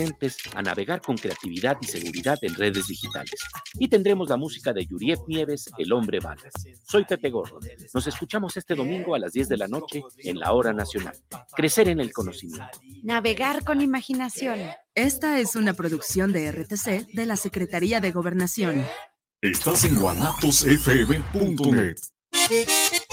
adolescentes a navegar con creatividad y seguridad en redes digitales. Y tendremos la música de Yuriet Nieves, El Hombre Bala. Soy Pepe Gordo. Nos escuchamos este domingo a las 10 de la noche en la Hora Nacional. Crecer en el conocimiento. Navegar con imaginación. Esta es una producción de RTC de la Secretaría de Gobernación. Estás en guanatosfm.net.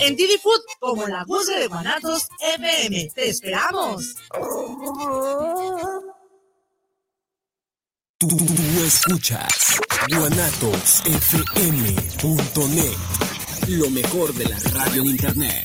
en Didi Food como la Guzgue de Guanatos FM. ¡Te esperamos! Tú, escuchas guanatosfm.net, lo mejor de la radio en internet.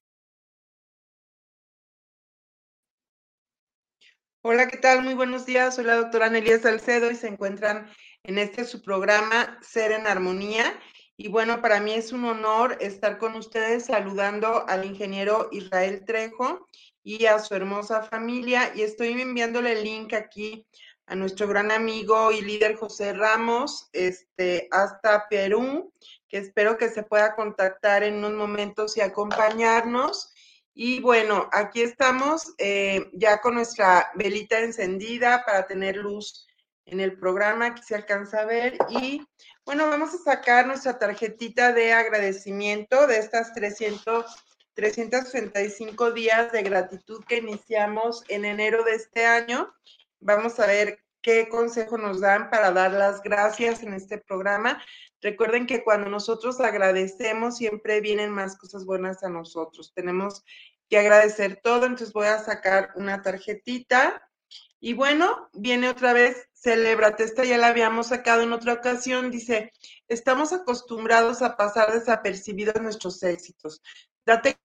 Hola, ¿qué tal? Muy buenos días. Soy la doctora Nelia Salcedo y se encuentran en este su programa Ser en Armonía. Y bueno, para mí es un honor estar con ustedes saludando al ingeniero Israel Trejo y a su hermosa familia. Y estoy enviándole el link aquí a nuestro gran amigo y líder José Ramos, este, hasta Perú, que espero que se pueda contactar en unos momentos y acompañarnos. Y bueno, aquí estamos eh, ya con nuestra velita encendida para tener luz en el programa, aquí se alcanza a ver. Y bueno, vamos a sacar nuestra tarjetita de agradecimiento de estas 300, 365 días de gratitud que iniciamos en enero de este año. Vamos a ver qué consejo nos dan para dar las gracias en este programa. Recuerden que cuando nosotros agradecemos, siempre vienen más cosas buenas a nosotros. Tenemos que agradecer todo, entonces voy a sacar una tarjetita. Y bueno, viene otra vez, celébrate, esta ya la habíamos sacado en otra ocasión, dice, estamos acostumbrados a pasar desapercibidos nuestros éxitos. Date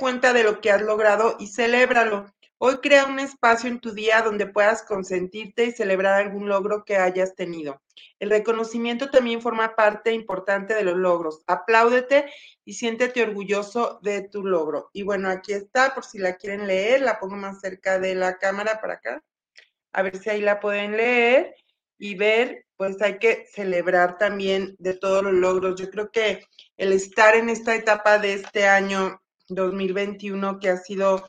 cuenta de lo que has logrado y celébralo. Hoy crea un espacio en tu día donde puedas consentirte y celebrar algún logro que hayas tenido. El reconocimiento también forma parte importante de los logros. Apláudete y siéntete orgulloso de tu logro. Y bueno, aquí está, por si la quieren leer, la pongo más cerca de la cámara para acá. A ver si ahí la pueden leer y ver, pues hay que celebrar también de todos los logros. Yo creo que el estar en esta etapa de este año 2021 que ha sido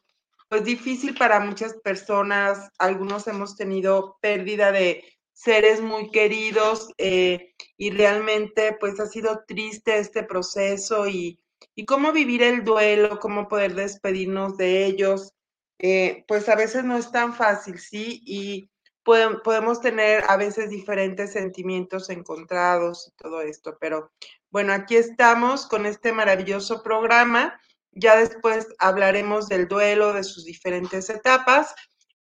pues difícil para muchas personas. Algunos hemos tenido pérdida de seres muy queridos eh, y realmente pues ha sido triste este proceso y, cómo vivir el duelo, cómo poder despedirnos de ellos, eh, pues a veces no es tan fácil, ¿sí? Y podemos tener a veces diferentes sentimientos encontrados y todo esto, pero bueno, aquí estamos con este maravilloso programa ya después hablaremos del duelo, de sus diferentes etapas,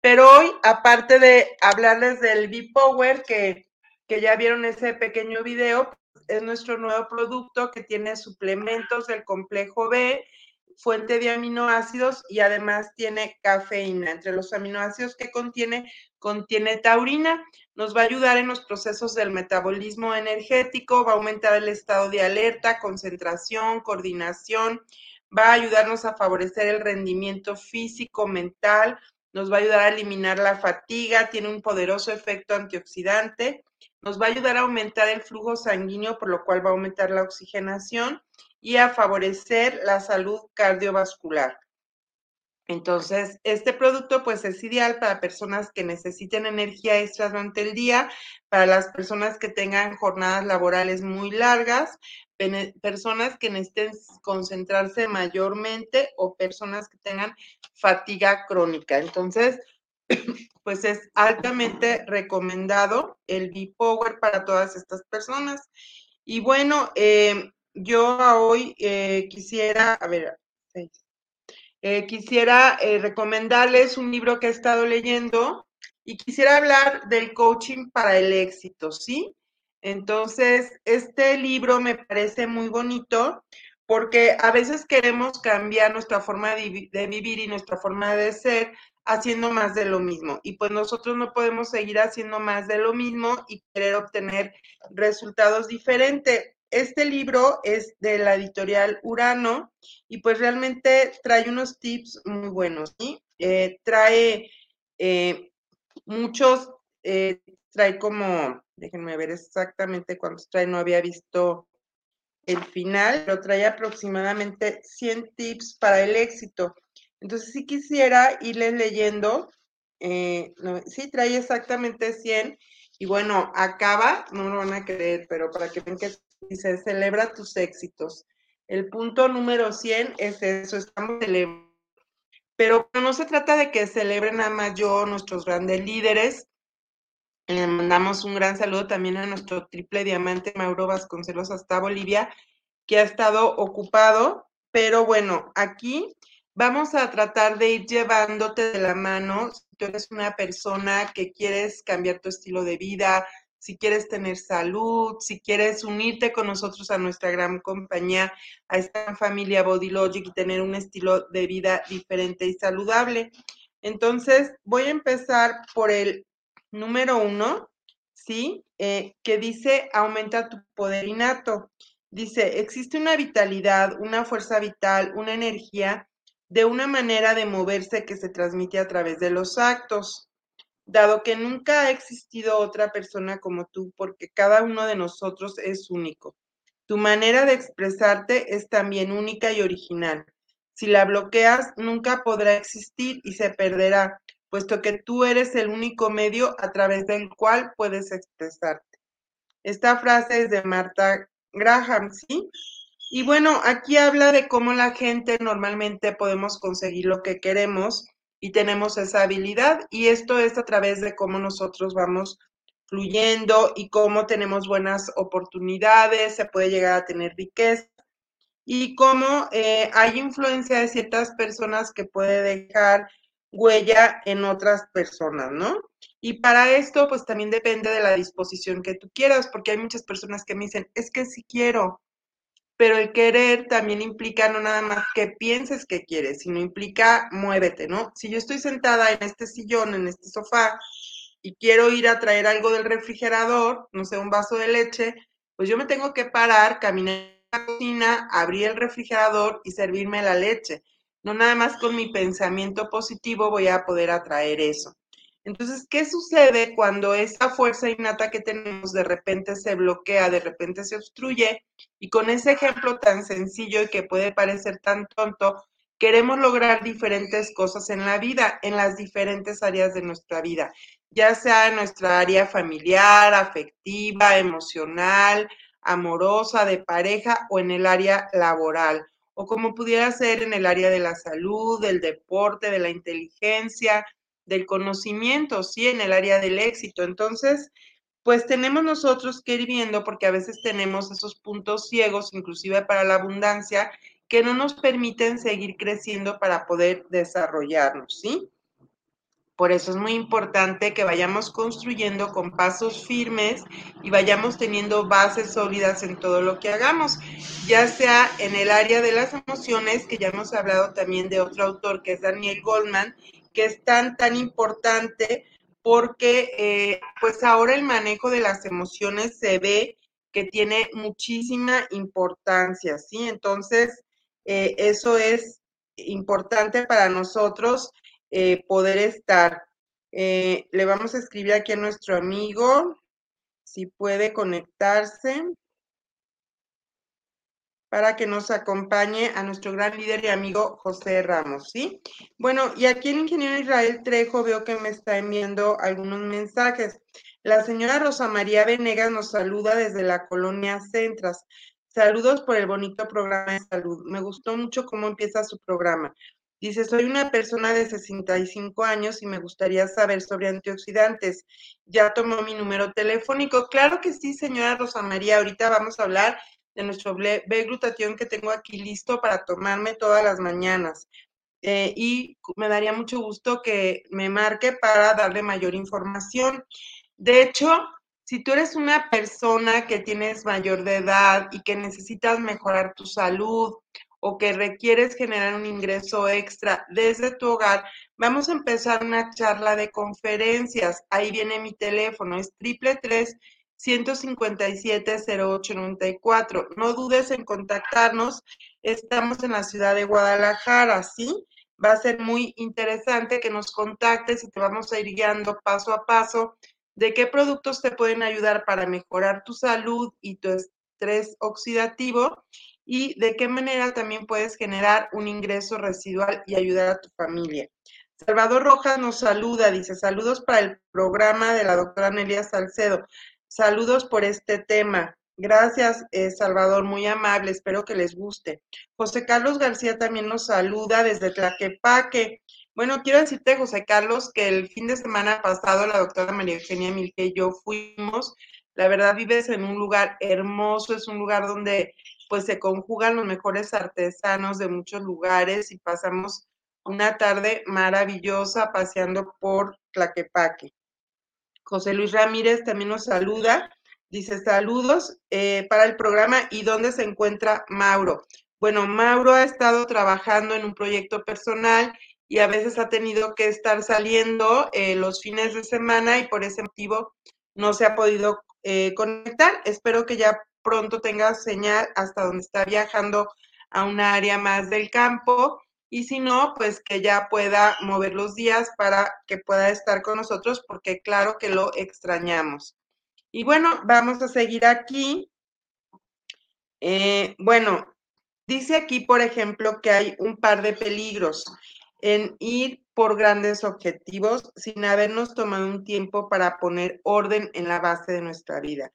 Pero hoy, aparte de hablarles del B-Power, que, que ya vieron ese pequeño video, es nuestro nuevo producto que tiene suplementos del complejo B, fuente de aminoácidos y además tiene cafeína. Entre los aminoácidos que contiene, contiene taurina. Nos va a ayudar en los procesos del metabolismo energético, va a aumentar el estado de alerta, concentración, coordinación, va a ayudarnos a favorecer el rendimiento físico, mental, nos va a ayudar a eliminar la fatiga, tiene un poderoso efecto antioxidante, nos va a ayudar a aumentar el flujo sanguíneo, por lo cual va a aumentar la oxigenación y a favorecer la salud cardiovascular. Entonces, este producto pues es ideal para personas que necesiten energía extra durante el día, para las personas que tengan jornadas laborales muy largas, personas que necesiten concentrarse mayormente o personas que tengan fatiga crónica. Entonces, pues es altamente recomendado el B-Power para todas estas personas. Y bueno, eh, yo hoy eh, quisiera, a ver, eh, quisiera recomendarles un libro que he estado leyendo y quisiera hablar del coaching para el éxito, ¿sí? Entonces, este libro me parece muy bonito porque a veces queremos cambiar nuestra forma de, vivir y nuestra forma de ser haciendo más de lo mismo. Y pues nosotros no podemos seguir haciendo más de lo mismo y querer obtener resultados diferentes. Este libro es de la editorial Urano y pues realmente trae unos tips muy buenos, ¿sí? Eh, trae eh, muchos, eh, trae como, déjenme ver exactamente cuántos trae, no había visto el final, pero trae aproximadamente 100 tips para el éxito. Entonces, si quisiera irles leyendo, sí, trae exactamente 100 y bueno, acaba, no lo van a creer, pero para que vean que dice, celebra tus éxitos. El punto número 100 es eso, estamos celebrando. Pero no se trata de que celebren nada más yo, nuestros grandes líderes. Le mandamos un gran saludo también a nuestro triple diamante Mauro Vasconcelos hasta Bolivia, que ha estado ocupado. Pero bueno, aquí vamos a tratar de ir llevándote de la mano. Si tú eres una persona que quieres cambiar tu estilo de vida, si quieres tener salud, si quieres unirte con nosotros a nuestra gran compañía, a esta familia Body Logic y tener un estilo de vida diferente y saludable. Entonces, voy a empezar por el número uno, ¿sí? Eh, que dice, aumenta tu poder innato. Dice, existe una vitalidad, una fuerza vital, una energía de una manera de moverse que se transmite a través de los actos dado que nunca ha existido otra persona como tú, porque cada uno de nosotros es único. Tu manera de expresarte es también única y original. Si la bloqueas, nunca podrá existir y se perderá, puesto que tú eres el único medio a través del cual puedes expresarte. Esta frase es de Marta Graham, ¿sí? Y bueno, aquí habla de cómo la gente normalmente podemos conseguir lo que queremos y tenemos esa habilidad y esto es a través de cómo nosotros vamos fluyendo y cómo tenemos buenas oportunidades, se puede llegar a tener riqueza y cómo eh, hay influencia de ciertas personas que puede dejar huella en otras personas, ¿no? Y para esto, pues también depende de la disposición que tú quieras, porque hay muchas personas que me dicen, es que sí quiero, pero el querer también implica no nada más que pienses que quieres, sino implica muévete, ¿no? Si yo estoy sentada en este sillón, en este sofá, y quiero ir a traer algo del refrigerador, no sé, un vaso de leche, pues yo me tengo que parar, caminar a la cocina, abrir el refrigerador y servirme la leche. No nada más con mi pensamiento positivo voy a poder atraer eso. Entonces, ¿qué sucede cuando esa fuerza innata que tenemos de repente se bloquea, de repente se obstruye? Y con ese ejemplo tan sencillo y que puede parecer tan tonto, queremos lograr diferentes cosas en la vida, en las diferentes áreas de nuestra vida, ya sea en nuestra área familiar, afectiva, emocional, amorosa, de pareja o en el área laboral, o como pudiera ser en el área de la salud, del deporte, de la inteligencia, del conocimiento, ¿sí? En el área del éxito. Entonces, pues tenemos nosotros que ir viendo, porque a veces tenemos esos puntos ciegos, inclusive para la abundancia, que no nos permiten seguir creciendo para poder desarrollarnos, ¿sí? Por eso es muy importante que vayamos construyendo con pasos firmes y vayamos teniendo bases sólidas en todo lo que hagamos, ya sea en el área de las emociones, que ya hemos hablado también de otro autor que es Daniel Goldman, que es tan, tan importante porque eh, pues ahora el manejo de las emociones se ve que tiene muchísima importancia, ¿sí? Entonces, eh, eso es importante para nosotros eh, poder estar. Eh, le vamos a escribir aquí a nuestro amigo, si puede conectarse, para que nos acompañe a nuestro gran líder y amigo José Ramos, ¿sí? Bueno, y aquí el ingeniero Israel Trejo veo que me está enviando algunos mensajes. La señora Rosa María Venegas nos saluda desde la colonia Centras. Saludos por el bonito programa de salud. Me gustó mucho cómo empieza su programa. Dice, soy una persona de 65 años y me gustaría saber sobre antioxidantes. Ya tomó mi número telefónico. Claro que sí, señora Rosa María. Ahorita vamos a hablar de nuestro B-glutatión que tengo aquí listo para tomarme todas las mañanas. Eh, y me daría mucho gusto que me marque para darle mayor información. De hecho, si tú eres una persona que tienes mayor de edad y que necesitas mejorar tu salud o que requieres generar un ingreso extra desde tu hogar, vamos a empezar una charla de conferencias. Ahí viene mi teléfono, es triple tres 157-0894. No dudes en contactarnos. Estamos en la ciudad de Guadalajara, ¿sí? Va a ser muy interesante que nos contactes y te vamos a ir guiando paso a paso de qué productos te pueden ayudar para mejorar tu salud y tu estrés oxidativo y de qué manera también puedes generar un ingreso residual y ayudar a tu familia. Salvador Rojas nos saluda, dice saludos para el programa de la doctora Nelia Salcedo. Saludos por este tema. Gracias, eh, Salvador, muy amable, espero que les guste. José Carlos García también nos saluda desde Tlaquepaque. Bueno, quiero decirte, José Carlos, que el fin de semana pasado la doctora María Eugenia Milke y yo fuimos. La verdad, vives en un lugar hermoso, es un lugar donde pues se conjugan los mejores artesanos de muchos lugares y pasamos una tarde maravillosa paseando por Tlaquepaque. José Luis Ramírez también nos saluda. Dice saludos eh, para el programa y dónde se encuentra Mauro. Bueno, Mauro ha estado trabajando en un proyecto personal y a veces ha tenido que estar saliendo eh, los fines de semana y por ese motivo no se ha podido eh, conectar. Espero que ya pronto tenga señal hasta donde está viajando a una área más del campo y si no, pues que ya pueda mover los días para que pueda estar con nosotros porque claro que lo extrañamos. Y bueno, vamos a seguir aquí. Eh, bueno, dice aquí, por ejemplo, que hay un par de peligros en ir por grandes objetivos sin habernos tomado un tiempo para poner orden en la base de nuestra vida.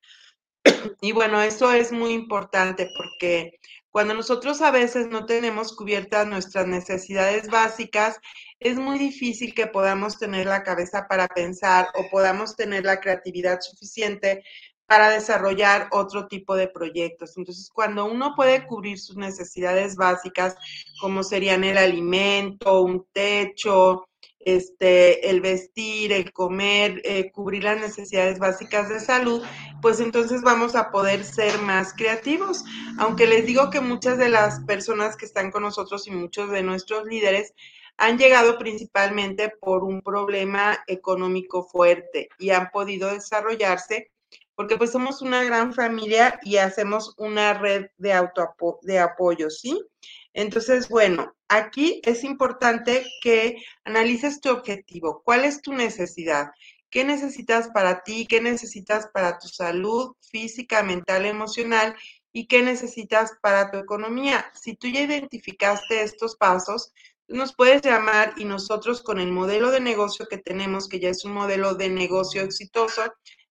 Y bueno, eso es muy importante porque cuando nosotros a veces no tenemos cubiertas nuestras necesidades básicas, es muy difícil que podamos tener la cabeza para pensar o podamos tener la creatividad suficiente para desarrollar otro tipo de proyectos. Entonces, cuando uno puede cubrir sus necesidades básicas, como serían el alimento, un techo, este, el vestir, el comer, eh, cubrir las necesidades básicas de salud, pues entonces vamos a poder ser más creativos. Aunque les digo que muchas de las personas que están con nosotros y muchos de nuestros líderes han llegado principalmente por un problema económico fuerte y han podido desarrollarse porque pues somos una gran familia y hacemos una red de, auto de apoyo, ¿sí? Entonces, bueno, aquí es importante que analices tu objetivo, cuál es tu necesidad, qué necesitas para ti, qué necesitas para tu salud física, mental, emocional y qué necesitas para tu economía. Si tú ya identificaste estos pasos, nos puedes llamar y nosotros con el modelo de negocio que tenemos, que ya es un modelo de negocio exitoso,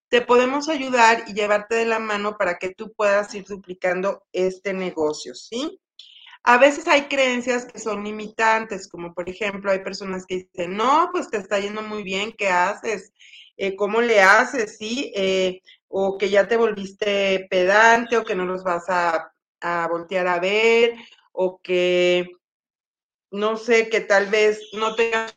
te podemos ayudar y llevarte de la mano para que tú puedas ir duplicando este negocio, ¿sí? A veces hay creencias que son limitantes, como por ejemplo hay personas que dicen, no, pues te está yendo muy bien, ¿qué haces? Eh, ¿Cómo le haces? ¿Sí? Eh, o que ya te volviste pedante o que no los vas a, voltear a ver o que no sé, que tal vez no tengas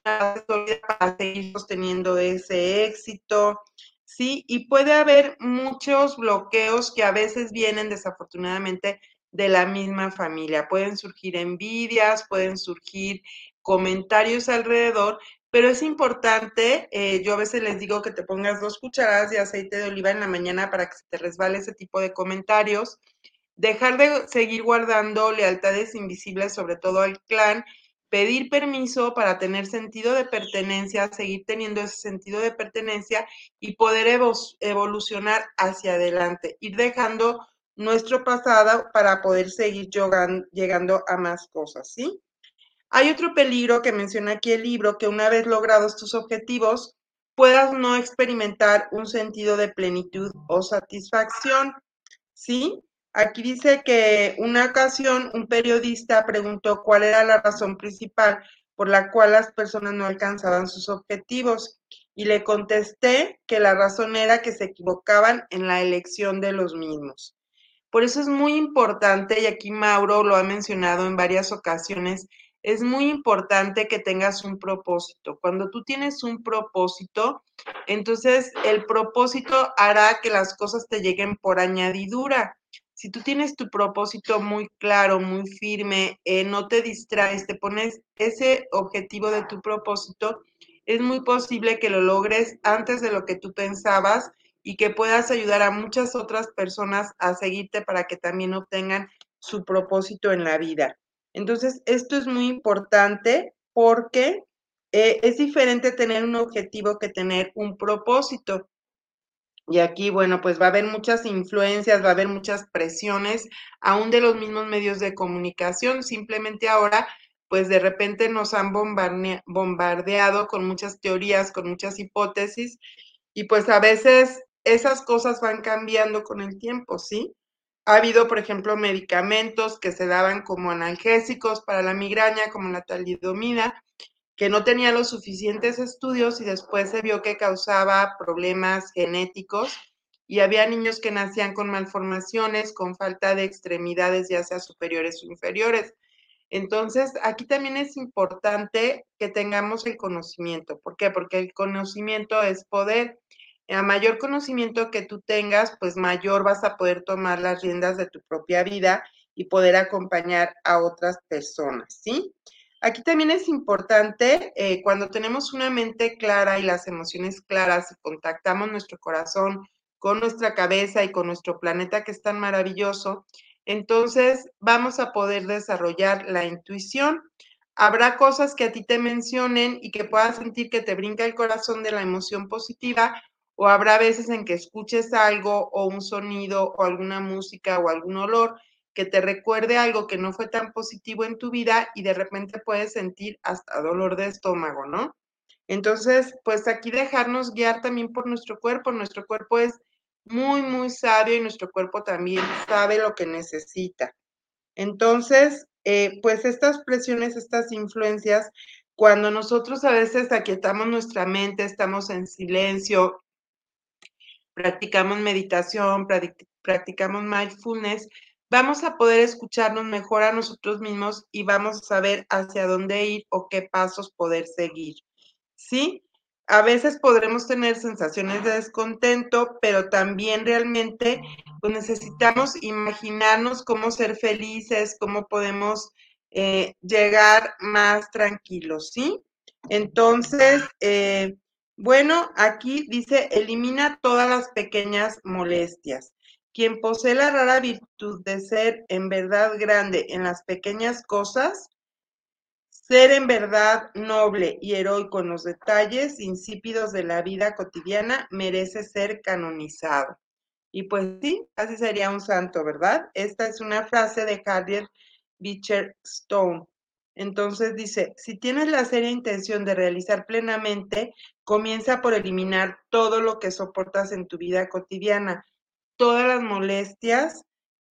una para seguir sosteniendo ese éxito, ¿sí? Y puede haber muchos bloqueos que a veces vienen desafortunadamente de la misma familia. Pueden surgir envidias, pueden surgir comentarios alrededor, pero es importante, eh, yo a veces les digo que te pongas dos cucharadas de aceite de oliva en la mañana para que se te resbale ese tipo de comentarios, dejar de seguir guardando lealtades invisibles, sobre todo al clan, pedir permiso para tener sentido de pertenencia, seguir teniendo ese sentido de pertenencia y poder evolucionar hacia adelante, ir dejando nuestro pasado para poder seguir llegando a más cosas, ¿sí? Hay otro peligro que menciona aquí el libro, que una vez logrados tus objetivos, puedas no experimentar un sentido de plenitud o satisfacción, ¿sí? Aquí dice que una ocasión un periodista preguntó cuál era la razón principal por la cual las personas no alcanzaban sus objetivos y le contesté que la razón era que se equivocaban en la elección de los mismos. Por eso es muy importante, y aquí Mauro lo ha mencionado en varias ocasiones, es muy importante que tengas un propósito. Cuando tú tienes un propósito, entonces el propósito hará que las cosas te lleguen por añadidura. Si tú tienes tu propósito muy claro, muy firme, eh, no te distraes, te pones ese objetivo de tu propósito, es muy posible que lo logres antes de lo que tú pensabas y que puedas ayudar a muchas otras personas a seguirte para que también obtengan su propósito en la vida. Entonces, esto es muy importante porque eh, es diferente tener un objetivo que tener un propósito. Y aquí, bueno, pues va a haber muchas influencias, va a haber muchas presiones, aún de los mismos medios de comunicación. Simplemente ahora, pues de repente nos han bombardeado con muchas teorías, con muchas hipótesis, y pues a veces esas cosas van cambiando con el tiempo, ¿sí? Ha habido, por ejemplo, medicamentos que se daban como analgésicos para la migraña, como la talidomida, que no tenía los suficientes estudios y después se vio que causaba problemas genéticos y había niños que nacían con malformaciones, con falta de extremidades, ya sea superiores o inferiores. Entonces, aquí también es importante que tengamos el conocimiento. ¿Por qué? Porque el conocimiento es poder a mayor conocimiento que tú tengas, pues mayor vas a poder tomar las riendas de tu propia vida y poder acompañar a otras personas, ¿sí? Aquí también es importante, eh, cuando tenemos una mente clara y las emociones claras contactamos nuestro corazón con nuestra cabeza y con nuestro planeta que es tan maravilloso, entonces vamos a poder desarrollar la intuición. Habrá cosas que a ti te mencionen y que puedas sentir que te brinca el corazón de la emoción positiva o habrá veces en que escuches algo o un sonido o alguna música o algún olor que te recuerde algo que no fue tan positivo en tu vida y de repente puedes sentir hasta dolor de estómago, ¿no? Entonces, pues aquí dejarnos guiar también por nuestro cuerpo. Nuestro cuerpo es muy, muy sabio y nuestro cuerpo también sabe lo que necesita. Entonces, eh, pues estas presiones, estas influencias, cuando nosotros a veces aquietamos nuestra mente, estamos en silencio, practicamos meditación, practicamos mindfulness, vamos a poder escucharnos mejor a nosotros mismos y vamos a saber hacia dónde ir o qué pasos poder seguir. ¿Sí? A veces podremos tener sensaciones de descontento, pero también realmente pues, necesitamos imaginarnos cómo ser felices, cómo podemos eh, llegar más tranquilos, ¿sí? Entonces, eh, bueno, aquí dice, elimina todas las pequeñas molestias. Quien posee la rara virtud de ser en verdad grande en las pequeñas cosas, ser en verdad noble y heroico en los detalles insípidos de la vida cotidiana, merece ser canonizado. Y pues sí, así sería un santo, ¿verdad? Esta es una frase de Harriet Beecher Stone. Entonces dice, si tienes la seria intención de realizar plenamente, comienza por eliminar todo lo que soportas en tu vida cotidiana, todas las molestias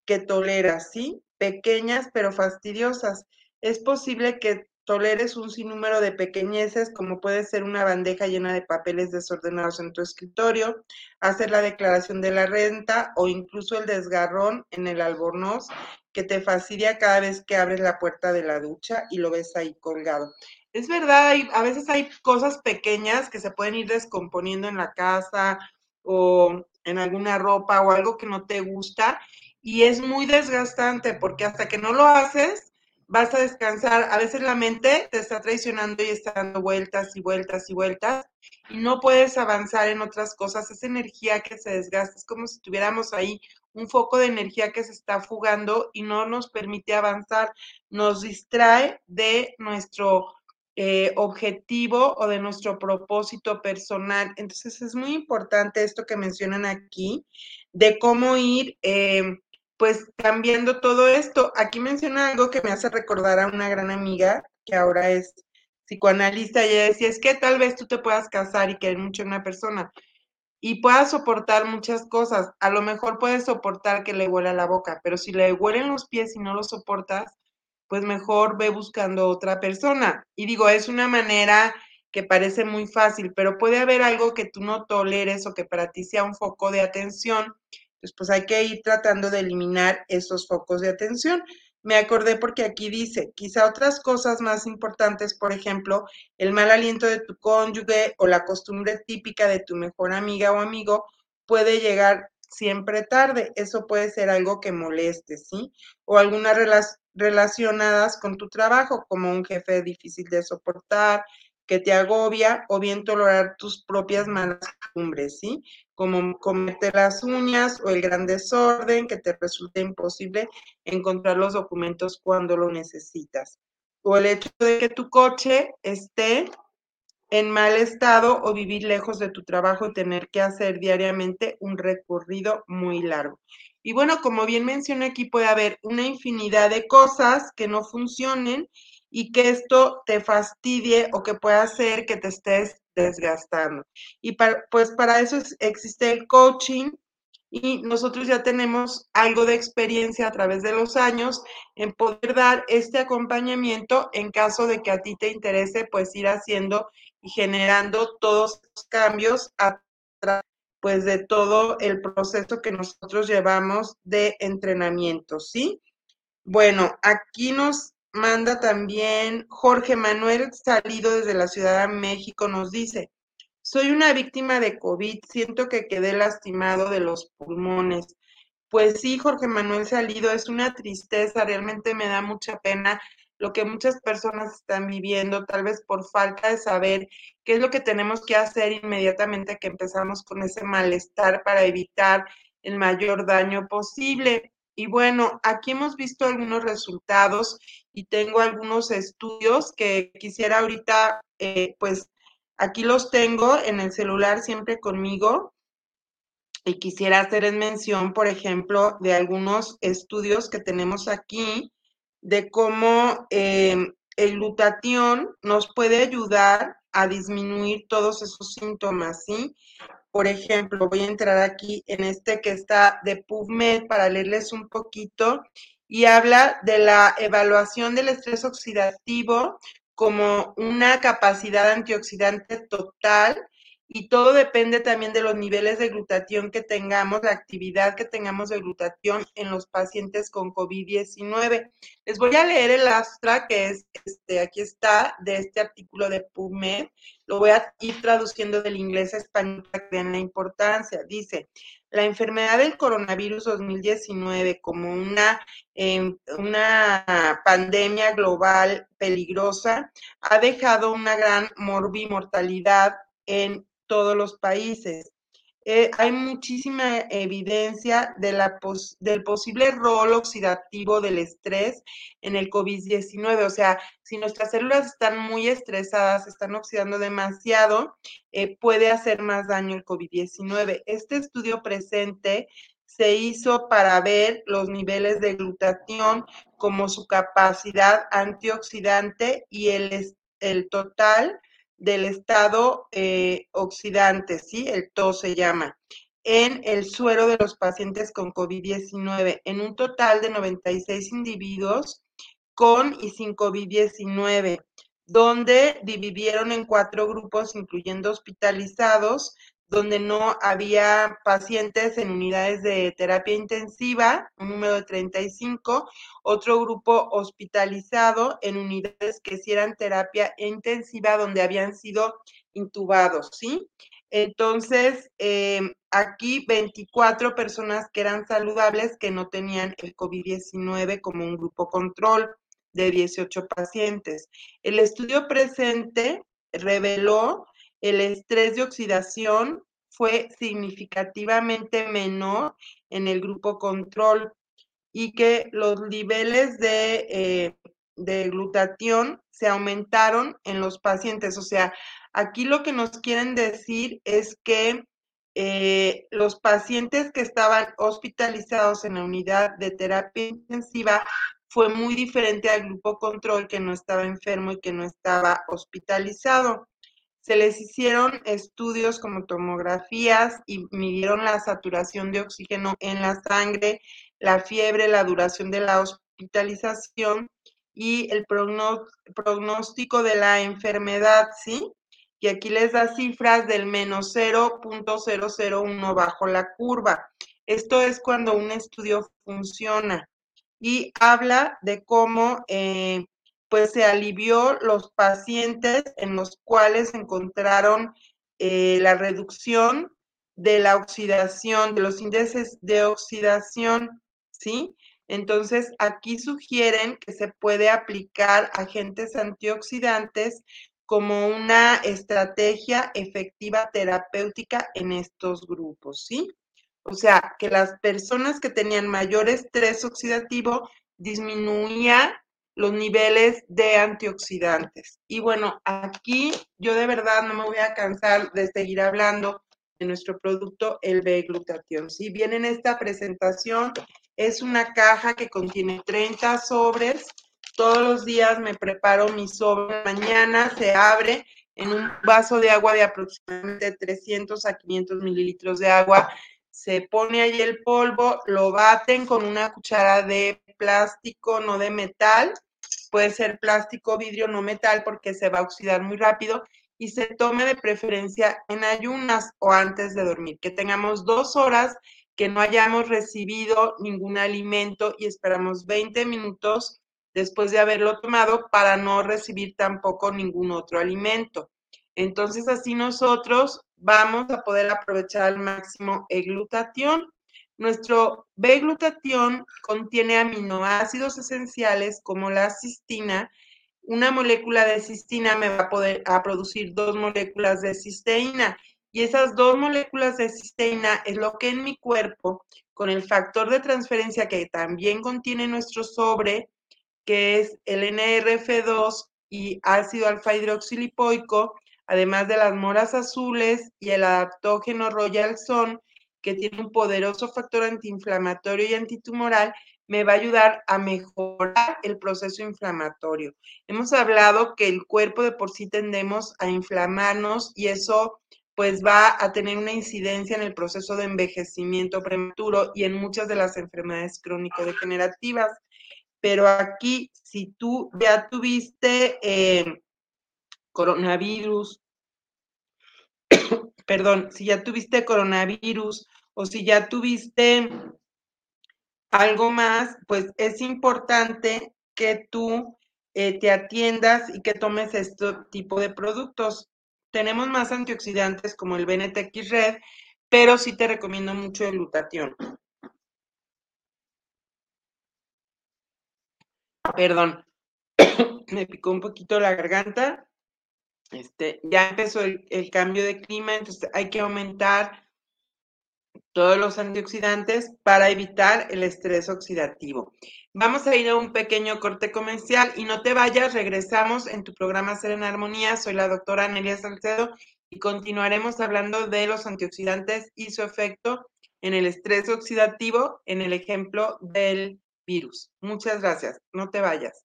que toleras, ¿sí? Pequeñas pero fastidiosas. Es posible que toleres un sinnúmero de pequeñeces, como puede ser una bandeja llena de papeles desordenados en tu escritorio, hacer la declaración de la renta o incluso el desgarrón en el albornoz que te fastidia cada vez que abres la puerta de la ducha y lo ves ahí colgado. Es verdad, hay, a veces hay cosas pequeñas que se pueden ir descomponiendo en la casa o en alguna ropa o algo que no te gusta y es muy desgastante porque hasta que no lo haces vas a descansar. A veces la mente te está traicionando y está dando vueltas y vueltas y vueltas y no puedes avanzar en otras cosas. Esa energía que se desgasta es como si tuviéramos ahí un foco de energía que se está fugando y no nos permite avanzar, nos distrae de nuestro eh, objetivo o de nuestro propósito personal. Entonces es muy importante esto que mencionan aquí, de cómo ir eh, pues cambiando todo esto. Aquí menciona algo que me hace recordar a una gran amiga que ahora es psicoanalista y ella decía, es que tal vez tú te puedas casar y querer mucho a una persona y puedas soportar muchas cosas. A lo mejor puedes soportar que le huela la boca, pero si le huelen los pies y no lo soportas, pues mejor ve buscando otra persona. Y digo, es una manera que parece muy fácil, pero puede haber algo que tú no toleres o que para ti sea un foco de atención pues hay que ir tratando de eliminar esos focos de atención. Me acordé porque aquí dice, quizá otras cosas más importantes, por ejemplo, el mal aliento de tu cónyuge o la costumbre típica de tu mejor amiga o amigo puede llegar siempre tarde. Eso puede ser algo que moleste, ¿sí? O algunas relacionadas con tu trabajo, como un jefe difícil de soportar, que te agobia, o bien tolerar tus propias malas costumbres, ¿sí? como cometer las uñas o el gran desorden que te resulte imposible encontrar los documentos cuando lo necesitas. O el hecho de que tu coche esté en mal estado o vivir lejos de tu trabajo y tener que hacer diariamente un recorrido muy largo. Y bueno, como bien mencioné aquí, puede haber una infinidad de cosas que no funcionen y que esto te fastidie o que pueda hacer que te estés desgastando. Y pues para eso existe el coaching y nosotros ya tenemos algo de experiencia a través de los años en poder dar este acompañamiento en caso de que a ti te interese pues ir haciendo y generando todos los cambios a través pues de todo el proceso que nosotros llevamos de entrenamiento, ¿sí? Bueno, aquí nos manda también Jorge Manuel Salido desde la Ciudad de México, nos dice, soy una víctima de COVID, siento que quedé lastimado de los pulmones. Pues sí, Jorge Manuel Salido, es una tristeza, realmente me da mucha pena lo que muchas personas están viviendo, tal vez por falta de saber qué es lo que tenemos que hacer inmediatamente que empezamos con ese malestar para evitar el mayor daño posible. Y bueno, aquí hemos visto algunos resultados y tengo algunos estudios que quisiera ahorita, eh, pues aquí los tengo en el celular siempre conmigo. Y quisiera hacer en mención, por ejemplo, de algunos estudios que tenemos aquí, de cómo em, el glutatión nos puede ayudar a disminuir todos esos síntomas, ¿sí? Por ejemplo, voy a entrar aquí en este que está de PubMed para leerles un poquito y habla de la evaluación del estrés oxidativo como una capacidad antioxidante total y todo depende también de los niveles de glutatión que tengamos, la actividad que tengamos de glutatión en los pacientes con COVID-19. Les voy a leer el astra que es, este, aquí está, de este artículo de PubMed. Lo voy a ir traduciendo del inglés a español para que vean la importancia. Dice, la enfermedad del coronavirus 2019 como una, em, una pandemia global peligrosa ha dejado una gran morbimortalidad en todos los países. Eh, hay muchísima evidencia de la del posible rol oxidativo del estrés en el COVID-19. O sea, si nuestras células están muy estresadas, están oxidando demasiado, eh, puede hacer más daño el COVID-19. Este estudio presente se hizo para ver los niveles de glutatión como su capacidad antioxidante y el, el total del estado eh, oxidante, ¿sí? El TO se llama, en el suero de los pacientes con COVID-19, en un total de 96 individuos con y sin COVID-19, donde dividieron en cuatro grupos, incluyendo hospitalizados, donde no había pacientes en unidades de terapia intensiva, un número de 35, otro grupo hospitalizado en unidades que hicieran terapia intensiva donde habían sido intubados, ¿sí? Entonces, eh, aquí 24 personas que eran saludables que no tenían el COVID-19 como un grupo control de 18 pacientes. El estudio presente reveló el estrés de oxidación fue significativamente menor en el grupo control y que los niveles de, eh, de glutatión se aumentaron en los pacientes. O sea, aquí lo que nos quieren decir es que eh, los pacientes que estaban hospitalizados en la unidad de terapia intensiva fue muy diferente al grupo control que no estaba enfermo y que no estaba hospitalizado se les hicieron estudios como tomografías y midieron la saturación de oxígeno en la sangre, la fiebre, la duración de la hospitalización y el pronóstico de la enfermedad, ¿sí? Y aquí les da cifras del menos 0.001 bajo la curva. Esto es cuando un estudio funciona y habla de cómo eh, pues se alivió los pacientes en los cuales encontraron eh, la reducción de la oxidación, de los índices de oxidación, ¿sí? Entonces, aquí sugieren que se puede aplicar agentes antioxidantes como una estrategia efectiva terapéutica en estos grupos, ¿sí? O sea, que las personas que tenían mayor estrés oxidativo disminuía los niveles de antioxidantes. Y bueno, aquí yo de verdad no me voy a cansar de seguir hablando de nuestro producto, el B-glutatión. Si bien en esta presentación es una caja que contiene 30 sobres, todos los días me preparo mi sobre, mañana se abre en un vaso de agua de aproximadamente 300 a 500 mililitros de agua, se pone ahí el polvo, lo baten con una cuchara de plástico, no de metal, puede ser plástico, vidrio, no metal, porque se va a oxidar muy rápido y se tome de preferencia en ayunas o antes de dormir, que tengamos dos horas que no hayamos recibido ningún alimento y esperamos 20 minutos después de haberlo tomado para no recibir tampoco ningún otro alimento. Entonces así nosotros vamos a poder aprovechar al máximo el glutatión nuestro B-glutatión contiene aminoácidos esenciales como la cistina. Una molécula de cistina me va a poder producir dos moléculas de cisteína y esas dos moléculas de cisteína es lo que en mi cuerpo, con el factor de transferencia que también contiene nuestro sobre, que es el NRF2 y ácido alfa hidroxilipoico, además de las moras azules y el adaptógeno Royal Son, que tiene un poderoso factor antiinflamatorio y antitumoral, me va a ayudar a mejorar el proceso inflamatorio. Hemos hablado que el cuerpo de por sí tendemos a inflamarnos y eso pues va a tener una incidencia en el proceso de envejecimiento prematuro y en muchas de las enfermedades crónico-degenerativas. Pero aquí, si tú ya tuviste eh, coronavirus, perdón, si ya tuviste coronavirus o si ya tuviste algo más, pues es importante que tú eh, te atiendas y que tomes este tipo de productos. Tenemos más antioxidantes como el BNTX Red, pero sí te recomiendo mucho el glutatión. Perdón, me picó un poquito la garganta. Este, ya empezó el, el cambio de clima, entonces hay que aumentar todos los antioxidantes para evitar el estrés oxidativo. Vamos a ir a un pequeño corte comercial y no te vayas, regresamos en tu programa Ser en Armonía. Soy la doctora Anelia Salcedo y continuaremos hablando de los antioxidantes y su efecto en el estrés oxidativo en el ejemplo del virus. Muchas gracias, no te vayas.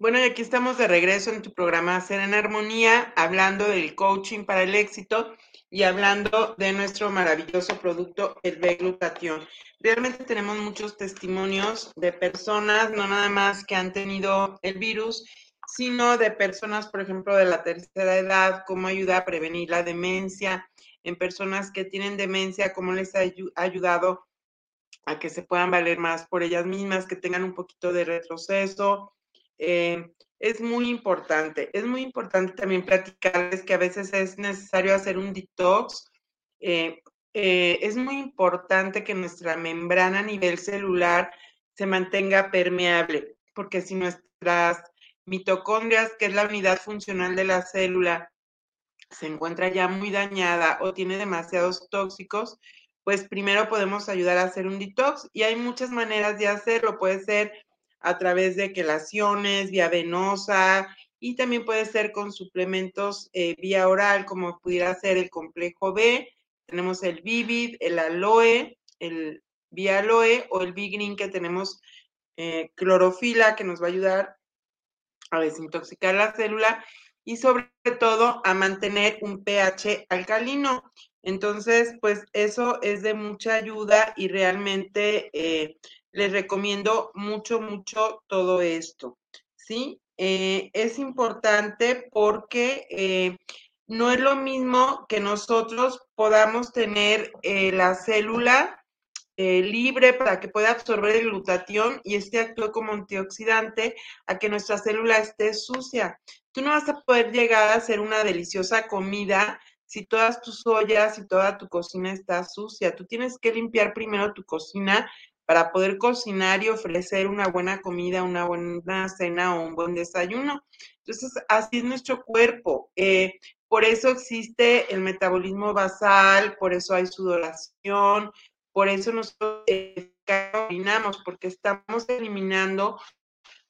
Bueno, y aquí estamos de regreso en tu programa Ser en Armonía, hablando del coaching para el éxito y hablando de nuestro maravilloso producto, el B-glutatión. Realmente tenemos muchos testimonios de personas, no nada más que han tenido el virus, sino de personas, por ejemplo, de la tercera edad, cómo ayuda a prevenir la demencia, en personas que tienen demencia, cómo les ha ayudado a que se puedan valer más por ellas mismas, que tengan un poquito de retroceso, eh, es muy importante. Es muy importante también platicarles que a veces es necesario hacer un detox. Eh, eh, es muy importante que nuestra membrana a nivel celular se mantenga permeable, porque si nuestras mitocondrias, que es la unidad funcional de la célula, se encuentra ya muy dañada o tiene demasiados tóxicos, pues primero podemos ayudar a hacer un detox y hay muchas maneras de hacerlo. Puede ser a través de quelaciones, vía venosa y también puede ser con suplementos eh, vía oral, como pudiera ser el complejo B. Tenemos el Vivid, el aloe, el vía aloe o el B-Green que tenemos eh, clorofila que nos va a ayudar a desintoxicar la célula y sobre todo a mantener un pH alcalino. Entonces, pues eso es de mucha ayuda y realmente eh, les recomiendo mucho, mucho todo esto, ¿sí? Eh, es importante porque eh, no es lo mismo que nosotros podamos tener eh, la célula libre para que pueda absorber el glutatión y este actúe como antioxidante a que nuestra célula esté sucia. Tú no vas a poder llegar a hacer una deliciosa comida si todas tus ollas y toda tu cocina está sucia. Tú tienes que limpiar primero tu cocina para poder cocinar y ofrecer una buena comida, una buena cena o un buen desayuno. Entonces, así es nuestro cuerpo. Eh, por eso existe el metabolismo basal, por eso hay sudoración, por eso nosotros orinamos, porque estamos eliminando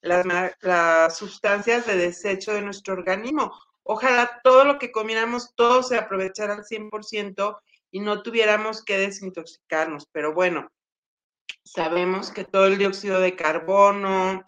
las, las, sustancias de desecho de nuestro organismo. Ojalá todo lo que comiéramos, todo se aprovechara al 100% y no tuviéramos que desintoxicarnos. Pero bueno, sabemos que todo el dióxido de carbono,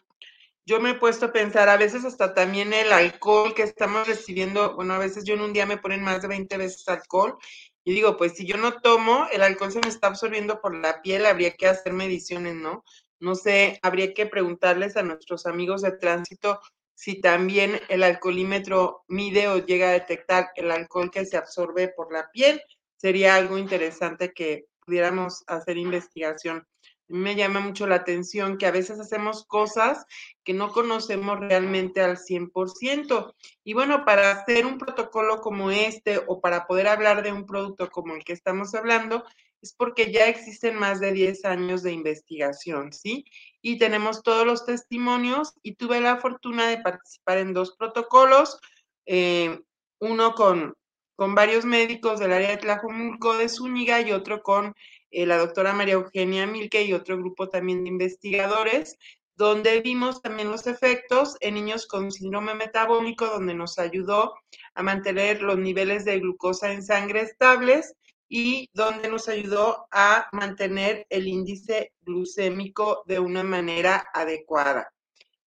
yo me he puesto a pensar, a veces hasta también el alcohol que estamos recibiendo, bueno, a veces yo en un día me ponen más de 20 veces alcohol y digo, pues si yo no tomo, el alcohol se me está absorbiendo por la piel, habría que hacer mediciones, ¿no? No sé, habría que preguntarles a nuestros amigos de tránsito si también el alcoholímetro mide o llega a detectar el alcohol que se absorbe por la piel. Sería algo interesante que pudiéramos hacer investigación me llama mucho la atención que a veces hacemos cosas que no conocemos realmente al 100%. Y bueno, para hacer un protocolo como este o para poder hablar de un producto como el que estamos hablando, es porque ya existen más de 10 años de investigación, ¿sí? Y tenemos todos los testimonios y tuve la fortuna de participar en dos protocolos, eh, uno con, con varios médicos del área de Tlajomulco de Zúñiga y otro con eh, la doctora María Eugenia Milke y otro grupo también de investigadores, donde vimos también los efectos en niños con síndrome metabólico, donde nos ayudó a mantener los niveles de glucosa en sangre estables y donde nos ayudó a mantener el índice glucémico de una manera adecuada.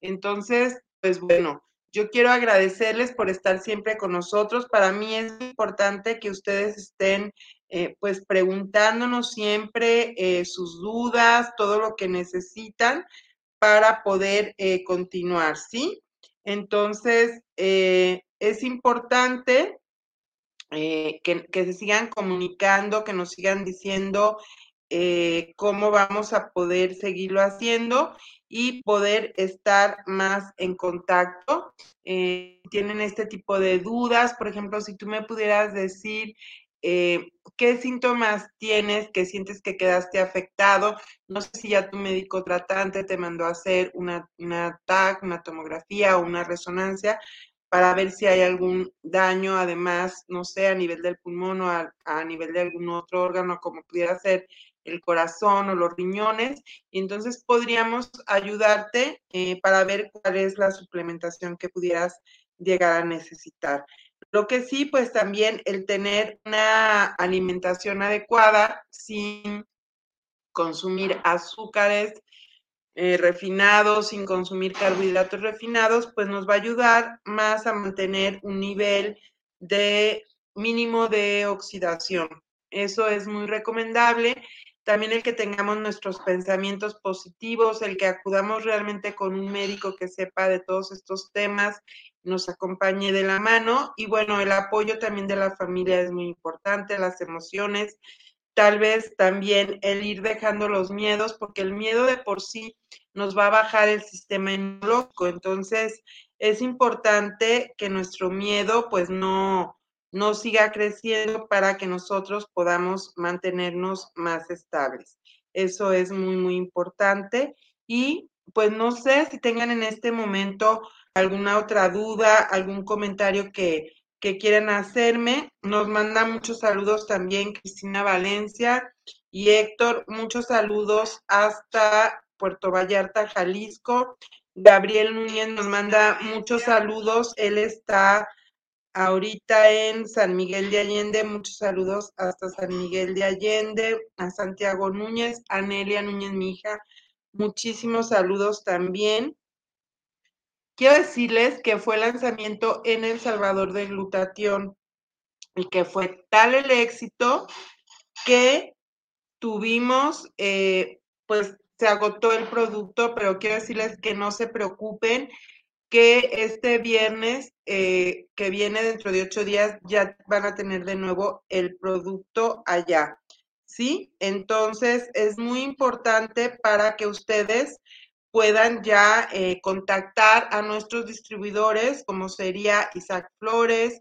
Entonces, pues bueno, yo quiero agradecerles por estar siempre con nosotros. Para mí es importante que ustedes estén eh, pues preguntándonos siempre eh, sus dudas, todo lo que necesitan para poder eh, continuar, ¿sí? Entonces, es importante que, que, se sigan comunicando, que nos sigan diciendo cómo vamos a poder seguirlo haciendo y poder estar más en contacto tienen este tipo de dudas. Por ejemplo, si tú me pudieras decir eh, qué síntomas tienes que sientes que quedaste afectado. No sé si ya tu médico tratante te mandó a hacer una, una TAC, una tomografía o una resonancia para ver si hay algún daño, además, no sé, a nivel del pulmón o a, nivel de algún otro órgano, como pudiera ser el corazón o los riñones. Y entonces podríamos ayudarte eh, para ver cuál es la suplementación que pudieras llegar a necesitar. Lo que sí, pues también el tener una alimentación adecuada sin consumir azúcares eh, refinados, sin consumir carbohidratos refinados, pues nos va a ayudar más a mantener un nivel de mínimo de oxidación. Eso es muy recomendable. También el que tengamos nuestros pensamientos positivos, el que acudamos realmente con un médico que sepa de todos estos temas nos acompañe de la mano. Y bueno, el apoyo también de la familia es muy importante, las emociones, tal vez también el ir dejando los miedos, porque el miedo de por sí nos va a bajar el sistema inmunológico, entonces es importante que nuestro miedo pues no, no siga creciendo para que nosotros podamos mantenernos más estables. Eso es muy, muy importante. Y pues no sé si tengan en este momento alguna otra duda, algún comentario que, que quieran hacerme. Nos manda muchos saludos también Cristina Valencia y Héctor, muchos saludos hasta Puerto Vallarta, Jalisco. Gabriel Núñez nos manda muchos saludos. Él está ahorita en San Miguel de Allende. Muchos saludos hasta San Miguel de Allende. A Santiago Núñez, a Nelia Núñez, mi hija. Muchísimos saludos también. Quiero decirles que fue lanzamiento en El Salvador de glutatión y que fue tal el éxito que tuvimos, eh, pues se agotó el producto, pero quiero decirles que no se preocupen, que este viernes eh, que viene dentro de ocho días ya van a tener de nuevo el producto allá. ¿Sí? Entonces es muy importante para que ustedes puedan ya eh, contactar a nuestros distribuidores, como sería Isaac Flores,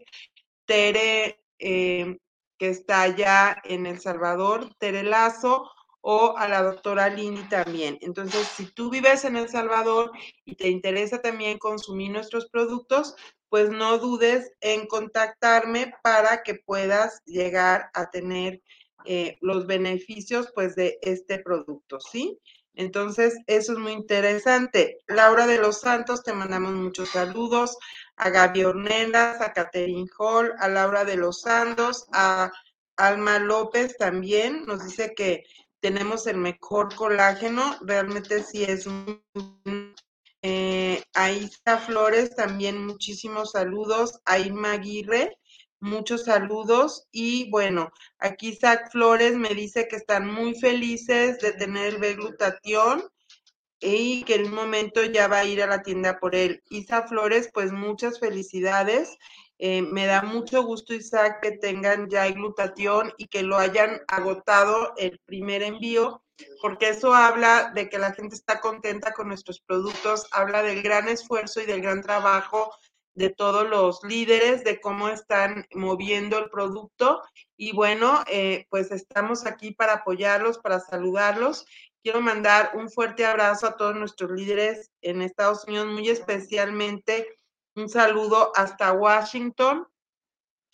Tere, eh, que está allá en El Salvador, Tere Lazo, o a la doctora Lindy también. Entonces, si tú vives en El Salvador y te interesa también consumir nuestros productos, pues no dudes en contactarme para que puedas llegar a tener eh, los beneficios pues de este producto, ¿sí? Entonces, eso es muy interesante. Laura de los Santos, te mandamos muchos saludos. A Gaby Ornelas, a Catherine Hall, a Laura de los Santos, a Alma López también. Nos dice que tenemos el mejor colágeno. Realmente sí es muy... Eh, a Isa Flores también muchísimos saludos. A Irma muchos saludos y bueno, aquí Zach Flores me dice que están muy felices de tener el B-glutatión y que en un momento ya va a ir a la tienda por él. Isa Flores, pues muchas felicidades. Eh, me da mucho gusto, Isaac, que tengan ya glutatión y que lo hayan agotado el primer envío, porque eso habla de que la gente está contenta con nuestros productos, habla del gran esfuerzo y del gran trabajo de todos los líderes, de cómo están moviendo el producto. Y bueno, eh, pues estamos aquí para apoyarlos, para saludarlos. Quiero mandar un fuerte abrazo a todos nuestros líderes en Estados Unidos, muy especialmente un saludo hasta Washington.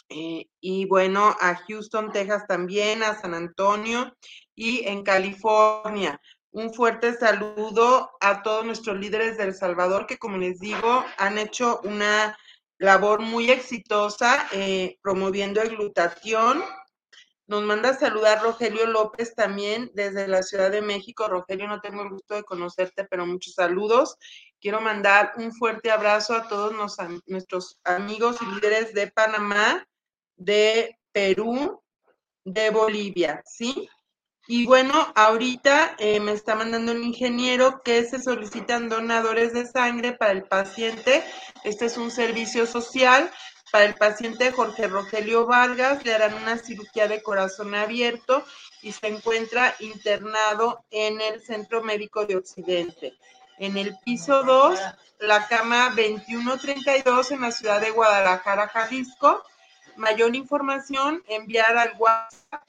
Eh, y bueno, a Houston, Texas también, a San Antonio y en California. Un fuerte saludo a todos nuestros líderes de El Salvador que, como les digo, han hecho una labor muy exitosa eh, promoviendo el. Nos manda a saludar Rogelio López también desde la Ciudad de México. Rogelio, no tengo el gusto de conocerte, pero muchos saludos. Quiero mandar un fuerte abrazo a todos nuestros amigos y líderes de Panamá, de Perú, de Bolivia, ¿sí? Y bueno, ahorita eh, me está mandando un ingeniero que se solicitan donadores de sangre para el paciente. Este es un servicio social. Para el paciente Jorge Rogelio Vargas le harán una cirugía de corazón abierto y se encuentra internado en el Centro Médico de Occidente. En el piso 2, la cama 2132 en la ciudad de Guadalajara, Jalisco. Mayor información, enviar al WhatsApp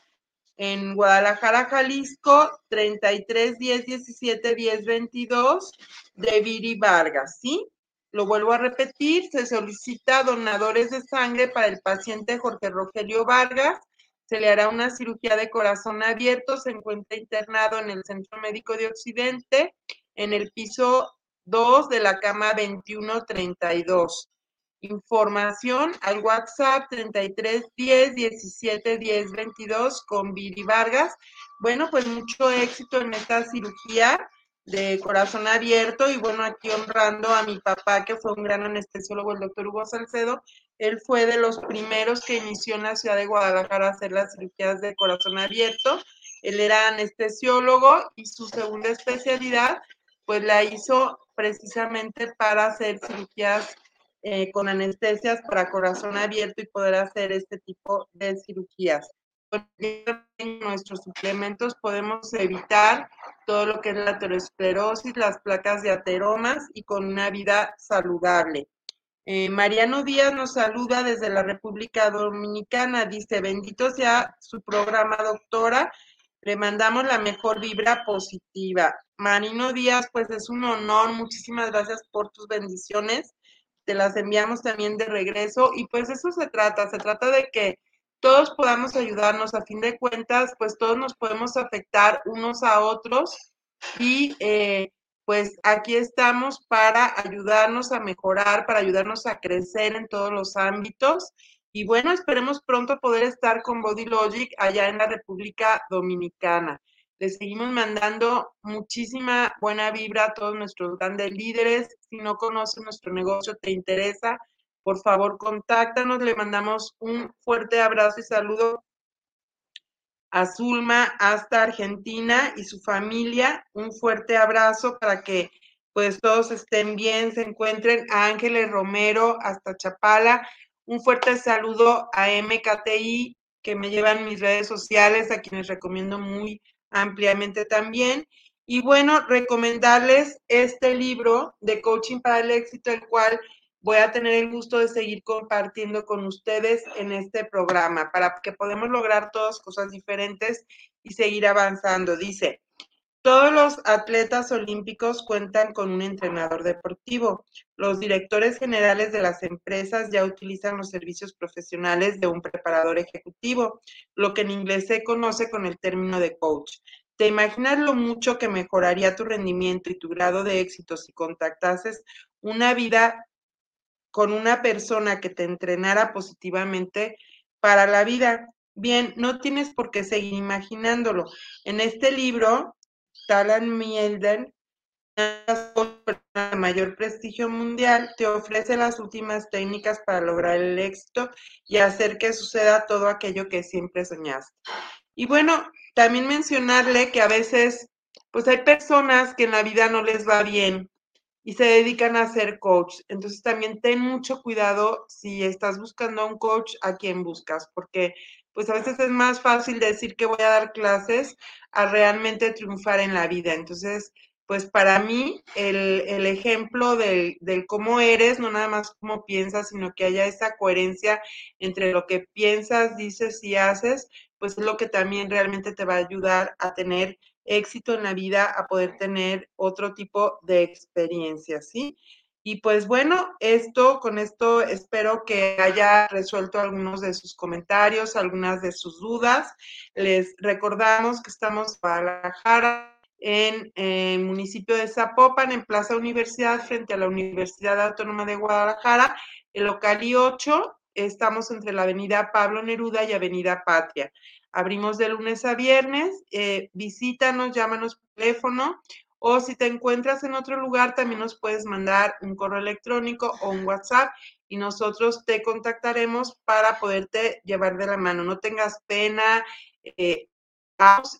en Guadalajara, Jalisco, 33 10 17 10 22 de Viri Vargas, ¿sí? Lo vuelvo a repetir, se solicita donadores de sangre para el paciente Jorge Rogelio Vargas. Se le hará una cirugía de corazón abierto, se encuentra internado en el Centro Médico de Occidente, en el piso 2 de la cama 2132. Información al WhatsApp 33 10 17 10 22 con Viri Vargas. Bueno, pues mucho éxito en esta cirugía de corazón abierto y bueno, aquí honrando a mi papá, que fue un gran anestesiólogo, el doctor Hugo Salcedo. Él fue de los primeros que inició en la ciudad de Guadalajara a hacer las cirugías de corazón abierto. Él era anestesiólogo y su segunda especialidad, pues la hizo precisamente para hacer cirugías eh, con anestesias para corazón abierto y poder hacer este tipo de cirugías en nuestros suplementos podemos evitar todo lo que es la aterosclerosis, las placas de ateromas y con una vida saludable. Eh, Mariano Díaz nos saluda desde la República Dominicana. Dice, bendito sea su programa, doctora. Le mandamos la mejor vibra positiva. Marino Díaz, pues es un honor. Muchísimas gracias por tus bendiciones. Te las enviamos también de regreso. Y pues eso se trata. Se trata de que todos podamos ayudarnos. A fin de cuentas, pues todos nos podemos afectar unos a otros y eh, pues aquí estamos para ayudarnos a mejorar, para ayudarnos a crecer en todos los ámbitos. Y bueno, esperemos pronto poder estar con Body Logic allá en la República Dominicana. Les seguimos mandando muchísima buena vibra a todos nuestros grandes líderes. Si no conoces nuestro negocio, te interesa, por favor, contáctanos. Le mandamos un fuerte abrazo y saludo a Zulma hasta Argentina y su familia. Un fuerte abrazo para que pues todos estén bien, se encuentren a Ángeles Romero hasta Chapala. Un fuerte saludo a MKTI que me llevan mis redes sociales, a quienes recomiendo muy ampliamente también. Y bueno, recomendarles este libro de Coaching para el Éxito, el cual voy a tener el gusto de seguir compartiendo con ustedes en este programa para que podamos lograr todas cosas diferentes y seguir avanzando. Dice, todos los atletas olímpicos cuentan con un entrenador deportivo. Los directores generales de las empresas ya utilizan los servicios profesionales de un preparador ejecutivo, lo que en inglés se conoce con el término de coach. ¿Te imaginas lo mucho que mejoraría tu rendimiento y tu grado de éxito si contactases una vida con una persona que te entrenara positivamente para la vida. Bien, no tienes por qué seguir imaginándolo. En este libro, Talan Mielden, de mayor prestigio mundial, te ofrece las últimas técnicas para lograr el éxito y hacer que suceda todo aquello que siempre soñaste. Y bueno, también mencionarle que a veces, pues hay personas que en la vida no les va bien y se dedican a ser coach. Entonces también ten mucho cuidado si estás buscando a un coach, a quién buscas, porque pues a veces es más fácil decir que voy a dar clases a realmente triunfar en la vida. Entonces, pues para mí el, el ejemplo del, del, cómo eres, no nada más cómo piensas, sino que haya esa coherencia entre lo que piensas, dices y haces, pues es lo que también realmente te va a ayudar a tener éxito en la vida, a poder tener otro tipo de experiencias, ¿sí? Y pues bueno, esto, con esto espero que haya resuelto algunos de sus comentarios, algunas de sus dudas. Les recordamos que estamos en Guadalajara, en el municipio de Zapopan, en Plaza Universidad, frente a la Universidad Autónoma de Guadalajara, el local I8. Estamos entre la avenida Pablo Neruda y avenida Patria. Abrimos de lunes a viernes, eh, visítanos, llámanos por teléfono o si te encuentras en otro lugar, también nos puedes mandar un correo electrónico o un WhatsApp y nosotros te contactaremos para poderte llevar de la mano. No tengas pena eh,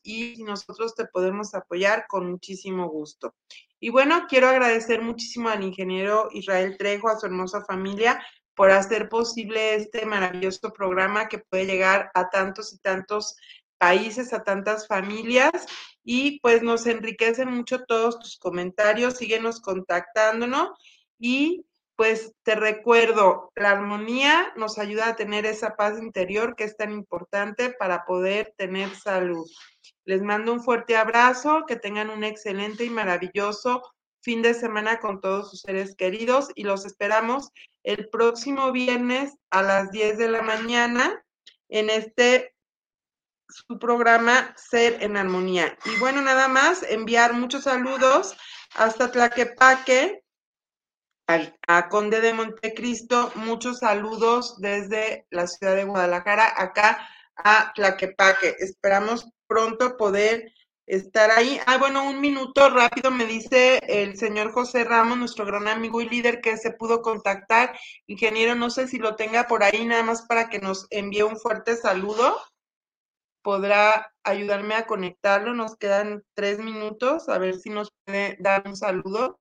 y nosotros te podemos apoyar con muchísimo gusto. Y bueno, quiero agradecer muchísimo al ingeniero Israel Trejo, a su hermosa familia, por hacer posible este maravilloso programa que puede llegar a tantos y tantos países, a tantas familias y pues nos enriquecen mucho todos tus comentarios, síguenos contactándonos y pues te recuerdo, la armonía nos ayuda a tener esa paz interior que es tan importante para poder tener salud. Les mando un fuerte abrazo, que tengan un excelente y maravilloso fin de semana con todos sus seres queridos y los esperamos el próximo viernes a las 10 de la mañana en este su programa Ser en Armonía. Y bueno, nada más enviar muchos saludos hasta Tlaquepaque, a Conde de Montecristo, muchos saludos desde la ciudad de Guadalajara, acá a Tlaquepaque. Esperamos pronto poder estar ahí. Ah, bueno, un minuto rápido me dice el señor José Ramos, nuestro gran amigo y líder que se pudo contactar. Ingeniero, no sé si lo tenga por ahí, nada más para que nos envíe un fuerte saludo. Podrá ayudarme a conectarlo. Nos quedan tres minutos, a ver si nos puede dar un saludo.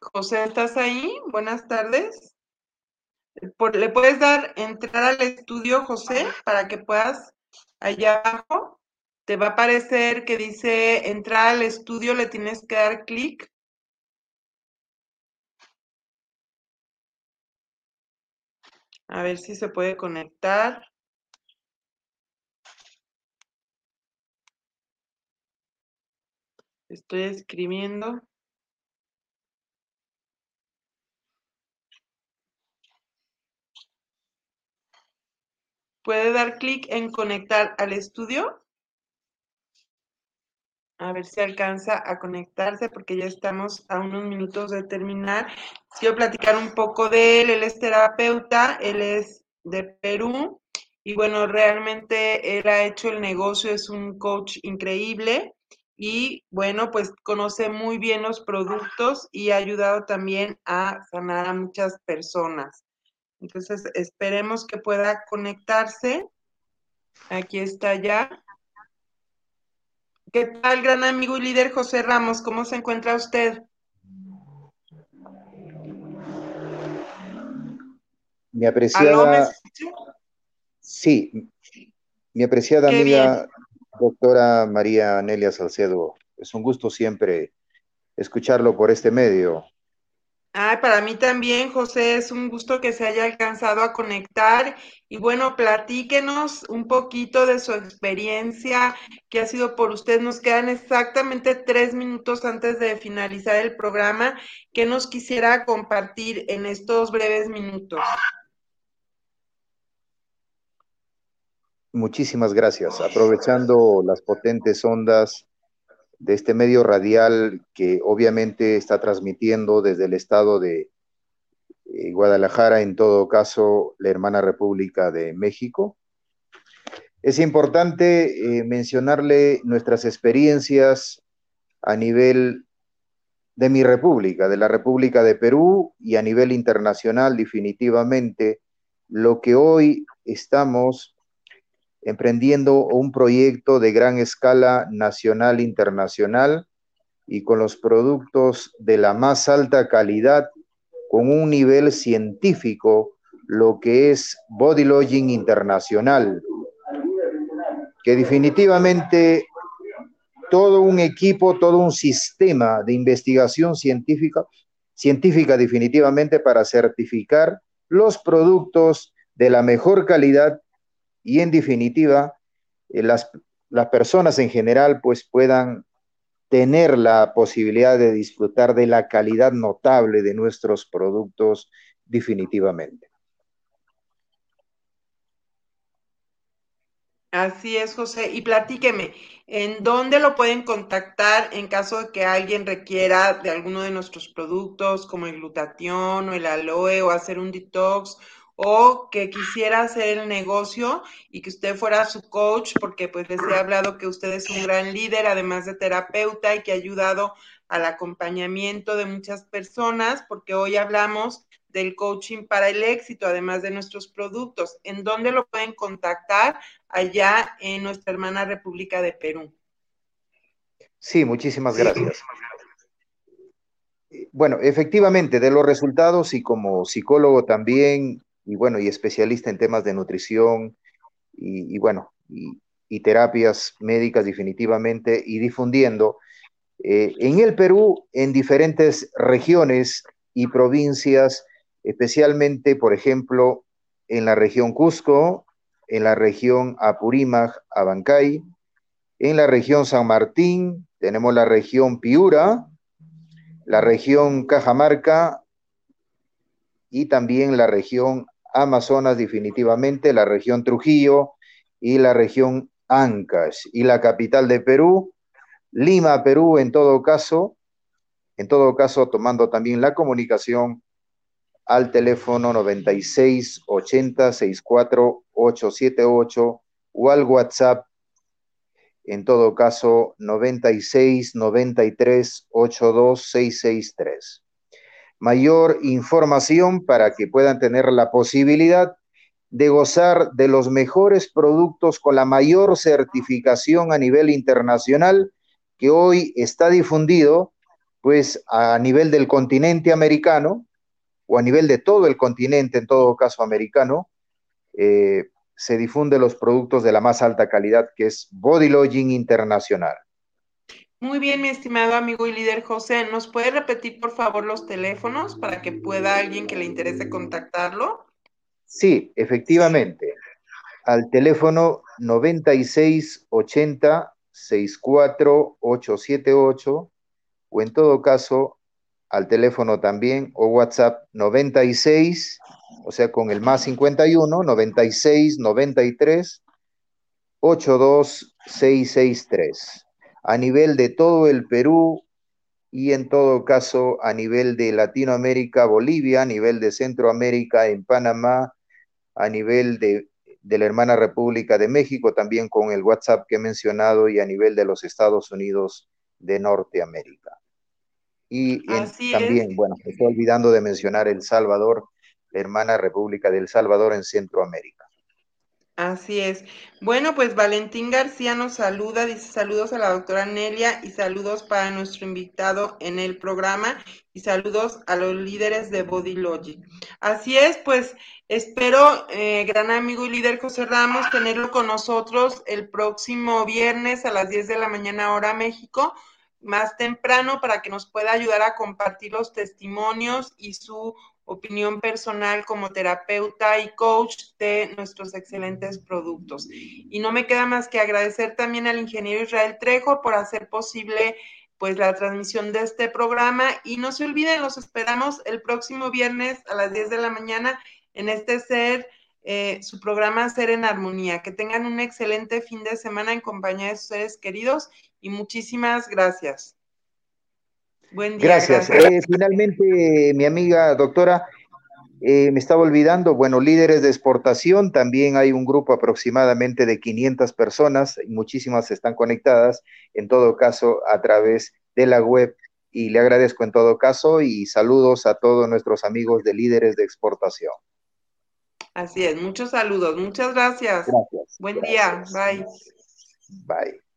José, ¿estás ahí? Buenas tardes. ¿Le puedes dar entrar al estudio, José, para que puedas allá abajo? Te va a aparecer que dice entrar al estudio, le tienes que dar clic. A ver si se puede conectar. Estoy escribiendo. Puede dar clic en conectar al estudio. A ver si alcanza a conectarse porque ya estamos a unos minutos de terminar. Quiero platicar un poco de él. Él es terapeuta, él es de Perú y bueno, realmente él ha hecho el negocio, es un coach increíble y bueno, pues conoce muy bien los productos y ha ayudado también a sanar a muchas personas. Entonces, esperemos que pueda conectarse. Aquí está ya. ¿Qué tal, gran amigo y líder José Ramos? ¿Cómo se encuentra usted? Mi apreciada. sí, mi apreciada amiga, doctora María Anelia Salcedo. Es un gusto siempre escucharlo por este medio. Ay, para mí también, José, es un gusto que se haya alcanzado a conectar. Y bueno, platíquenos un poquito de su experiencia que ha sido por usted. Nos quedan exactamente tres minutos antes de finalizar el programa. ¿Qué nos quisiera compartir en estos breves minutos? Muchísimas gracias. Aprovechando las potentes ondas de este medio radial que obviamente está transmitiendo desde el estado de eh, Guadalajara, en todo caso, la hermana República de México. Es importante eh, mencionarle nuestras experiencias a nivel de mi república, de la República de Perú y a nivel internacional definitivamente lo que hoy estamos emprendiendo un proyecto de gran escala nacional e internacional y con los productos de la más alta calidad, con un nivel científico, lo que es Body Lodging Internacional, que definitivamente todo un equipo, todo un sistema de investigación científica, científica definitivamente para certificar los productos de la mejor calidad y en definitiva eh, las, las personas en general pues puedan tener la posibilidad de disfrutar de la calidad notable de nuestros productos definitivamente. Así es, José. Y platíqueme, ¿en dónde lo pueden contactar en caso de que alguien requiera de alguno de nuestros productos, como el glutatión o el aloe, o hacer un detox, o que quisiera hacer el negocio y que usted fuera su coach, porque pues les he hablado que usted es un gran líder, además de terapeuta y que ha ayudado al acompañamiento de muchas personas, porque hoy hablamos del coaching para el éxito, además de nuestros productos. ¿En dónde lo pueden contactar? Allá en nuestra hermana República de Perú. Sí, muchísimas gracias. Bueno, efectivamente, de los resultados y como psicólogo también y bueno, y especialista en temas de nutrición y, bueno, y, terapias médicas definitivamente, y difundiendo eh, en el Perú, en diferentes regiones y provincias, especialmente, por ejemplo, en la región Cusco, en la región Apurímac, Abancay, en la región San Martín, tenemos la región Piura, la región Cajamarca y también la región Amazonas definitivamente, la región Trujillo y la región Ancash. Y la capital de Perú, Lima, Perú en todo caso, en todo caso tomando también la comunicación al teléfono 96 80 64 878 o al WhatsApp en todo caso 96 93 82 663 mayor información para que puedan tener la posibilidad de gozar de los mejores productos con la mayor certificación a nivel internacional que hoy está difundido pues a nivel del continente americano o a nivel de todo el continente, en todo caso americano, eh, se difunde los productos de la más alta calidad que es Body Lodging Internacional. Muy bien, mi estimado amigo y líder José, ¿nos puede repetir por favor los teléfonos para que pueda alguien que le interese contactarlo? Sí, efectivamente. Al teléfono 9680 64878 o en todo caso al teléfono también o WhatsApp 96, o sea, con el más 51 96 93 82663 a nivel de todo el Perú y en todo caso a nivel de Latinoamérica, Bolivia, a nivel de Centroamérica, en Panamá, a nivel de, la hermana República de México, también con el WhatsApp que he mencionado, y a nivel de los Estados Unidos de Norteamérica. Y también, bueno, me estoy olvidando de mencionar El Salvador, la hermana República del Salvador en Centroamérica. Así es. Bueno, pues Valentín García nos saluda, dice saludos a la doctora Nelia y saludos para nuestro invitado en el programa y saludos a los líderes de Body Logic. Así es, pues espero, eh, gran amigo y líder José Ramos, tenerlo con nosotros el próximo viernes a las 10 de la mañana hora México, más temprano, para que nos pueda ayudar a compartir los testimonios y su opinión personal como terapeuta y coach de nuestros excelentes productos. Y no me queda más que agradecer también al ingeniero Israel Trejo por hacer posible pues la transmisión de este programa y no se olviden, los esperamos el próximo viernes a las 10 de la mañana en este ser eh, su programa Ser en Armonía. Que tengan un excelente fin de semana en compañía de sus seres queridos y muchísimas gracias. Buen día. Gracias. Eh, finalmente, mi amiga doctora, eh, me estaba olvidando, bueno, líderes de exportación, también hay un grupo aproximadamente de 500 personas, muchísimas están conectadas, en todo caso, a través de la web. Y le agradezco en todo caso y saludos a todos nuestros amigos de líderes de exportación. Así es, muchos saludos, muchas gracias. Gracias. Buen día, bye. Bye.